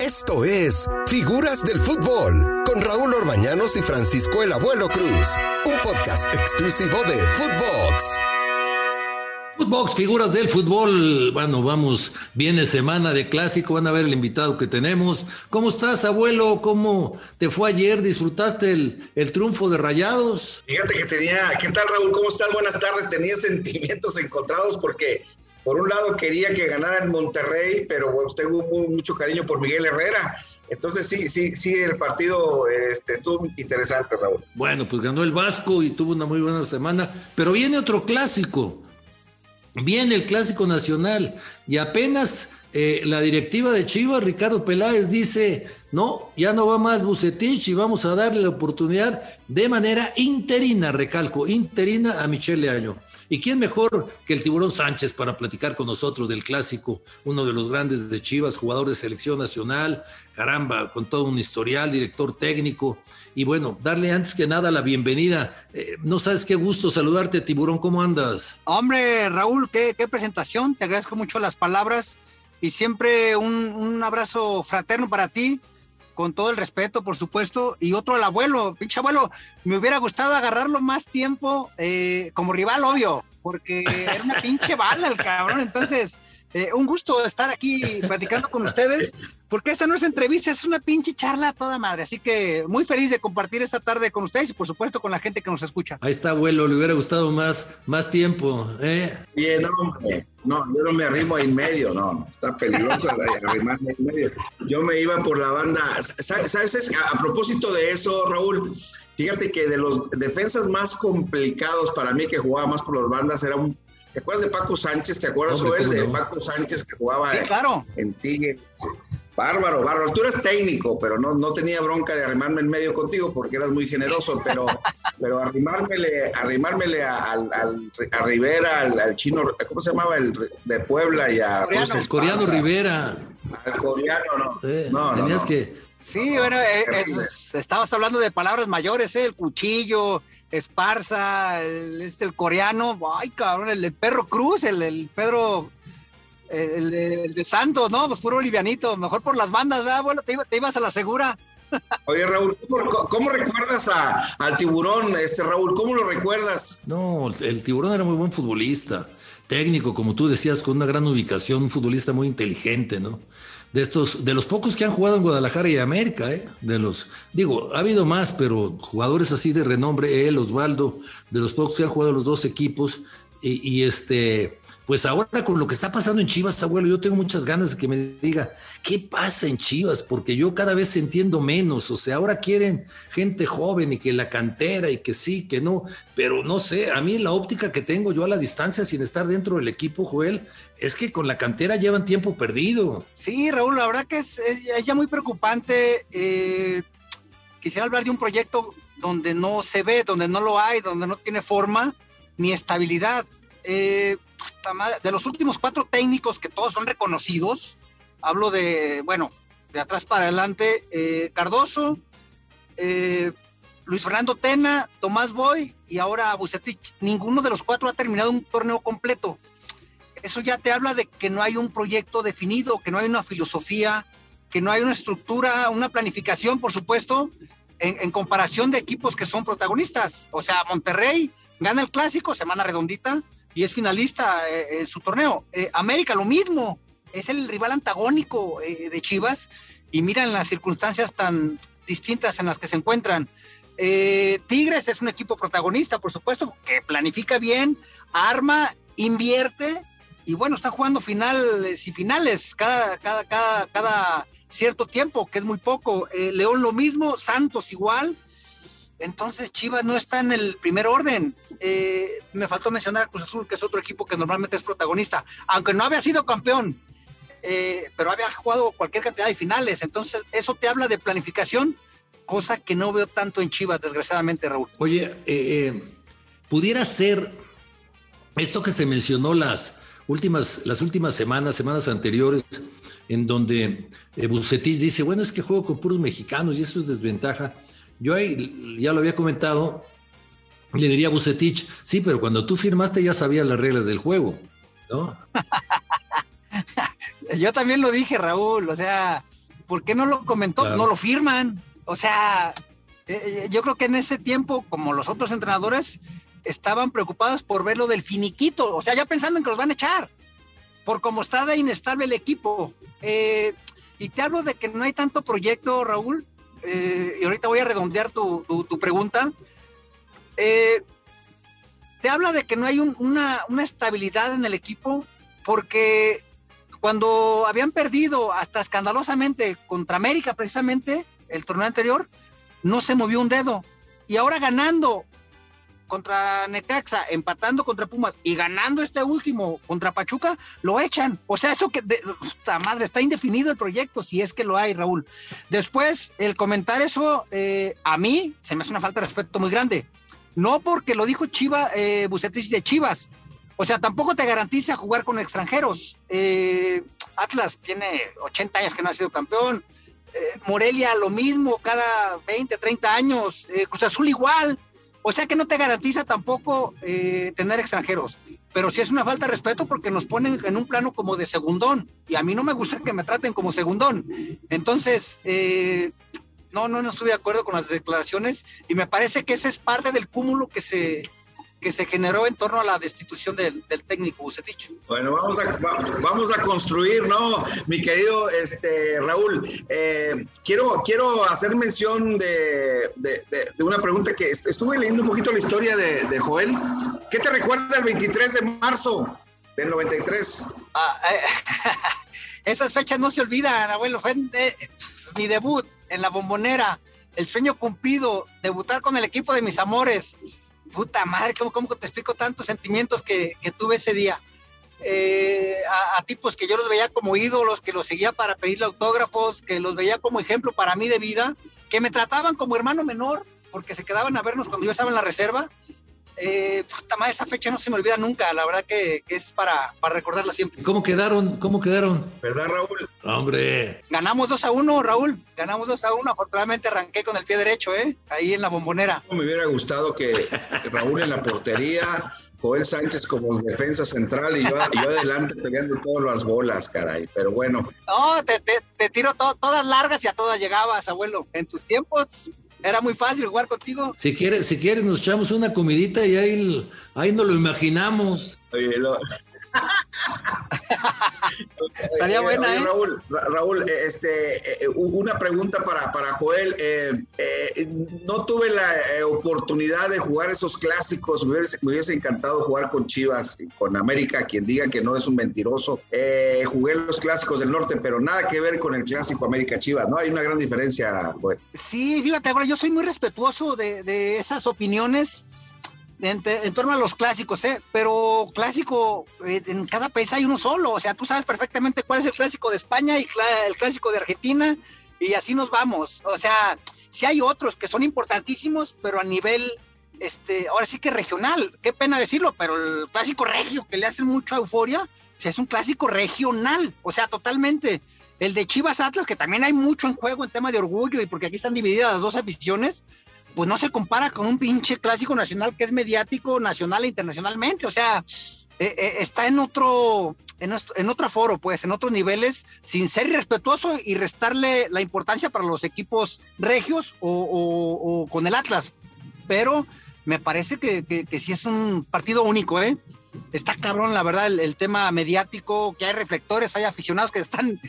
Esto es Figuras del Fútbol con Raúl Orbañanos y Francisco el Abuelo Cruz, un podcast exclusivo de Footbox. Footbox, figuras del fútbol. Bueno, vamos, viene semana de clásico, van a ver el invitado que tenemos. ¿Cómo estás, abuelo? ¿Cómo te fue ayer? ¿Disfrutaste el, el triunfo de Rayados? Fíjate que tenía, ¿qué tal Raúl? ¿Cómo estás? Buenas tardes. Tenía sentimientos encontrados porque por un lado quería que ganara el Monterrey, pero bueno, tengo mucho cariño por Miguel Herrera. Entonces sí, sí, sí, el partido este, estuvo interesante, Raúl. Bueno, pues ganó el Vasco y tuvo una muy buena semana, pero viene otro clásico. Viene el clásico nacional y apenas eh, la directiva de Chivas, Ricardo Peláez, dice, no, ya no va más Bucetich y vamos a darle la oportunidad de manera interina, recalco, interina a Michelle Año. ¿Y quién mejor que el tiburón Sánchez para platicar con nosotros del clásico? Uno de los grandes de Chivas, jugador de selección nacional, caramba, con todo un historial, director técnico. Y bueno, darle antes que nada la bienvenida. Eh, no sabes qué gusto saludarte, tiburón, ¿cómo andas? Hombre, Raúl, qué, presentación, te agradezco mucho las palabras y siempre un, un abrazo fraterno para ti con todo el respeto, por supuesto, y otro al abuelo, pinche abuelo, me hubiera gustado agarrarlo más tiempo eh, como rival, obvio, porque era una pinche bala el cabrón, entonces, eh, un gusto estar aquí platicando con ustedes, porque esta no es entrevista, es una pinche charla a toda madre, así que muy feliz de compartir esta tarde con ustedes y por supuesto con la gente que nos escucha. Ahí está, abuelo, le hubiera gustado más, más tiempo, ¿eh? Bien, hombre. No, yo no me arrimo en medio, no, está peligroso arrimarme en medio. Yo me iba por la banda, ¿sabes? A, propósito de eso, Raúl, fíjate que de los defensas más complicados para mí que jugaba más por las bandas era un... ¿Te acuerdas de Paco Sánchez? ¿Te acuerdas, Joel, de Paco Sánchez que jugaba claro. en Tigre? Bárbaro, bárbaro. Tú eres técnico, pero no, no tenía bronca de arrimarme en medio contigo porque eras muy generoso, pero, pero arrimármele, arrimármele al, al, a Rivera, al, chino, ¿cómo se llamaba? El de Puebla y a... Coreano, coreano Rivera. Al coreano, no. no tenías que... Sí, bueno, estabas hablando de palabras mayores, ¿eh? el cuchillo, Esparza, el, este, el coreano, ay cabrón, el, perro Cruz, el, el Pedro el de, Santos, no, pues puro livianito, mejor por las bandas, ¿verdad, Bueno, te, ibas a la segura. Oye, Raúl, ¿cómo, recuerdas al tiburón, este Raúl? ¿Cómo lo recuerdas? No, el tiburón era muy buen futbolista, técnico, como tú decías, con una gran ubicación, un futbolista muy inteligente, ¿no? De estos, de los pocos que han jugado en Guadalajara y América, ¿eh? De los, digo, ha habido más, pero jugadores así de renombre, él, Osvaldo, de los pocos que han jugado los dos equipos, y este, pues ahora con lo que está pasando en Chivas, abuelo, yo tengo muchas ganas de que me diga, ¿qué pasa en Chivas? Porque yo cada vez entiendo menos, o sea, ahora quieren gente joven y que la cantera y que sí, que no, pero no sé, a mí la óptica que tengo yo a la distancia sin estar dentro del equipo, Joel, es que con la cantera llevan tiempo perdido. Sí, Raúl, la verdad que es, ya muy preocupante. Eh, quisiera hablar de un proyecto donde no se ve, donde no lo hay, donde no tiene forma ni estabilidad. Eh, de los últimos cuatro técnicos que todos son reconocidos, hablo de, bueno, de atrás para adelante, eh, Cardoso, eh, Luis Fernando Tena, Tomás Boy y ahora Bucetich. Ninguno de los cuatro ha terminado un torneo completo. Eso ya te habla de que no hay un proyecto definido, que no hay una filosofía, que no hay una estructura, una planificación, por supuesto, en, en comparación de equipos que son protagonistas. O sea, Monterrey gana el clásico, semana redondita, y es finalista eh, en su torneo. Eh, América lo mismo, es el rival antagónico eh, de Chivas y miran las circunstancias tan distintas en las que se encuentran. Tigres es un equipo protagonista, por supuesto, que planifica bien, arma, invierte y bueno, está jugando finales y finales cada, cada, cada, cada cierto tiempo, que es muy poco. León lo mismo, Santos igual entonces Chivas no está en el primer orden. Eh, me faltó mencionar a Cruz Azul, que es otro equipo que normalmente es protagonista, aunque no había sido campeón, eh, pero había jugado cualquier cantidad de finales. Entonces eso te habla de planificación, cosa que no veo tanto en Chivas, desgraciadamente, Raúl. Oye, eh, pudiera ser esto que se mencionó las últimas, las últimas semanas, semanas anteriores, en donde Bucetis dice, bueno, es que juego con puros mexicanos y eso es desventaja yo ahí, ya lo había comentado, le diría a Bucetich, sí, pero cuando tú firmaste ya sabías las reglas del juego, ¿no? Yo también lo dije, Raúl, o sea, ¿por qué no lo comentó? No lo firman. O sea, eh, eh, yo creo que en ese tiempo, como los otros entrenadores, estaban preocupados por ver lo del finiquito, o sea, ya pensando en que los van a echar, por cómo está de inestable el equipo. Eh, y te hablo de que no hay tanto proyecto, Raúl, y ahorita voy a redondear tu, pregunta. te habla de que no hay una, una estabilidad en el equipo, porque cuando habían perdido hasta escandalosamente contra América, precisamente, el torneo anterior, no se movió un dedo. Y ahora ganando contra Necaxa, empatando contra Pumas y ganando este último contra Pachuca, lo echan. O sea, eso que, de, madre, está indefinido el proyecto, si es que lo hay, Raúl. Después, el comentar eso, eh, a mí se me hace una falta de respeto muy grande. No porque lo dijo Chiva, eh, de Chivas, o sea, tampoco te garantiza jugar con extranjeros. Eh, Atlas tiene 80 años que no ha sido campeón. Eh, Morelia lo mismo, cada 20, 30 años. Eh, Cruz Azul igual. O sea que no te garantiza tampoco tener extranjeros. Pero sí es una falta de respeto porque nos ponen en un plano como de segundón. Y a mí no me gusta que me traten como segundón. Entonces, no, no, no estoy de acuerdo con las declaraciones. Y me parece que ese es parte del cúmulo que se, que se generó en torno a la destitución del, del técnico dicho. Bueno, vamos a, vamos a construir, ¿no? Mi querido este, Raúl, eh, quiero, quiero hacer mención de, de, de, una pregunta que estuve leyendo un poquito la historia de, Joel. ¿Qué te recuerda el 23 de marzo del 93? Ah, eh, esas fechas no se olvidan, abuelo. Fue eh, mi debut en la bombonera, el sueño cumplido, debutar con el equipo de mis amores puta madre, ¿cómo, te explico tantos sentimientos que, tuve ese día? Eh, a, tipos que yo los veía como ídolos, que los seguía para pedirle autógrafos, que los veía como ejemplo para mí de vida, que me trataban como hermano menor, porque se quedaban a vernos cuando yo estaba en la reserva, eh, esa fecha no se me olvida nunca, la verdad que, es para, para, recordarla siempre. ¿Cómo quedaron? ¿Cómo quedaron? ¿Verdad, Raúl? Hombre. Ganamos 2 a 1, Raúl. Ganamos 2 a 1. Afortunadamente arranqué con el pie derecho, ¿eh? Ahí en la bombonera. Me hubiera gustado que Raúl en la portería, Joel Sánchez como defensa central y yo, adelante peleando todas las bolas, caray. Pero bueno. No, te, te, tiro todas largas y a todas llegabas, abuelo. En tus tiempos era muy fácil jugar contigo. Si quieres, si quieres nos echamos una comidita y ahí, ahí nos lo imaginamos. Oye, lo, Estaría buena, ¿eh? Raúl, Raúl, este, eh, una pregunta para, para Joel. Eh, no tuve la oportunidad de jugar esos clásicos. Me hubiese, encantado jugar con Chivas, con América. Quien diga que no es un mentiroso. jugué los clásicos del norte, pero nada que ver con el clásico América Chivas. No hay una gran diferencia. Bueno. Sí, fíjate, yo soy muy respetuoso de, de esas opiniones en, torno a los clásicos, ¿eh? Pero clásico, eh, en cada país hay uno solo, o sea, tú sabes perfectamente cuál es el clásico de España y el clásico de Argentina, y así nos vamos. O sea, sí hay otros que son importantísimos, pero a nivel, este, ahora sí que regional, qué pena decirlo, pero el clásico regio, que le hacen mucha euforia, es un clásico regional, o sea, totalmente. El de Chivas Atlas, que también hay mucho en juego en tema de orgullo y porque aquí están divididas las dos aficiones, pues no se compara con un pinche clásico nacional que es mediático nacional e internacionalmente. O sea, eh, eh, está en otro, en, otro foro, pues, en otros niveles, sin ser irrespetuoso y restarle la importancia para los equipos regios o, con el Atlas. Pero me parece que, que, sí es un partido único, ¿eh? Está cabrón, la verdad, el tema mediático, que hay reflectores, hay aficionados que están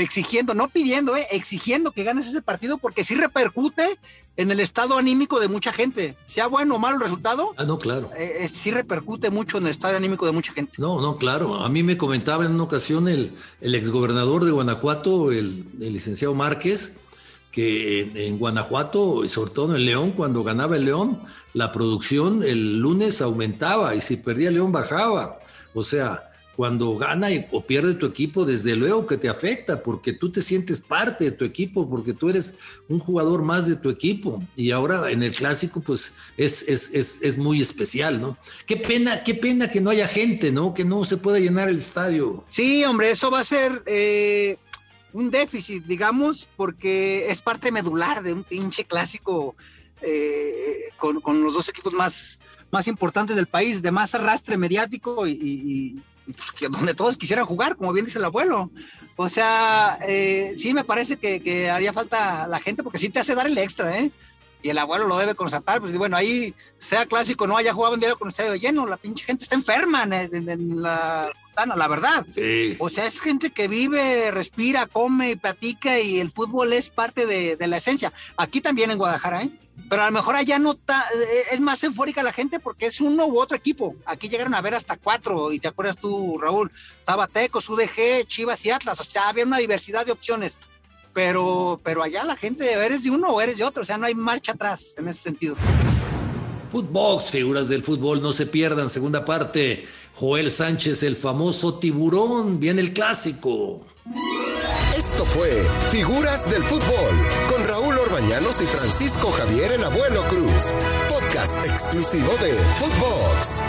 exigiendo, no pidiendo, eh, exigiendo que ganes ese partido porque sí repercute en el estado anímico de mucha gente. Sea bueno o malo el resultado. Ah, no, claro. Eh, eh, sí repercute mucho en el estado anímico de mucha gente. No, no, claro. A mí me comentaba en una ocasión el, el exgobernador de Guanajuato, el, licenciado Márquez, que en, en, Guanajuato, y sobre todo en León, cuando ganaba el León, la producción el lunes aumentaba y si perdía León bajaba. O sea, cuando gana o pierde tu equipo, desde luego que te afecta, porque tú te sientes parte de tu equipo, porque tú eres un jugador más de tu equipo. Y ahora en el clásico, pues es, es, muy especial, ¿no? Qué pena, qué pena que no haya gente, ¿no? Que no se pueda llenar el estadio. Sí, hombre, eso va a ser eh, un déficit, digamos, porque es parte medular de un pinche clásico eh, con, los dos equipos más, más importantes del país, de más arrastre mediático y donde todos quisieran jugar, como bien dice el abuelo. O sea, eh, sí me parece que, haría falta la gente porque sí te hace dar el extra, ¿eh? Y el abuelo lo debe constatar, pues bueno, ahí sea clásico, no haya jugado un diario con el estadio lleno, la pinche gente está enferma en, la la verdad. O sea, es gente que vive, respira, come y platica y el fútbol es parte de, de la esencia. Aquí también en Guadalajara, ¿eh? Pero a lo mejor allá no está, eh, es más eufórica la gente porque es uno u otro equipo. Aquí llegaron a ver hasta cuatro, y te acuerdas tú, Raúl, estaba Tecos, UDG, Chivas y Atlas, o sea, había una diversidad de opciones. Pero, pero allá la gente, eres de uno o eres de otro, o sea, no hay marcha atrás en ese sentido. Footbox, figuras del fútbol, no se pierdan. Segunda parte, Joel Sánchez, el famoso tiburón, viene el clásico. Esto fue Figuras del Fútbol con Raúl Orbañanos y Francisco Javier el Abuelo Cruz, podcast exclusivo de Footbox.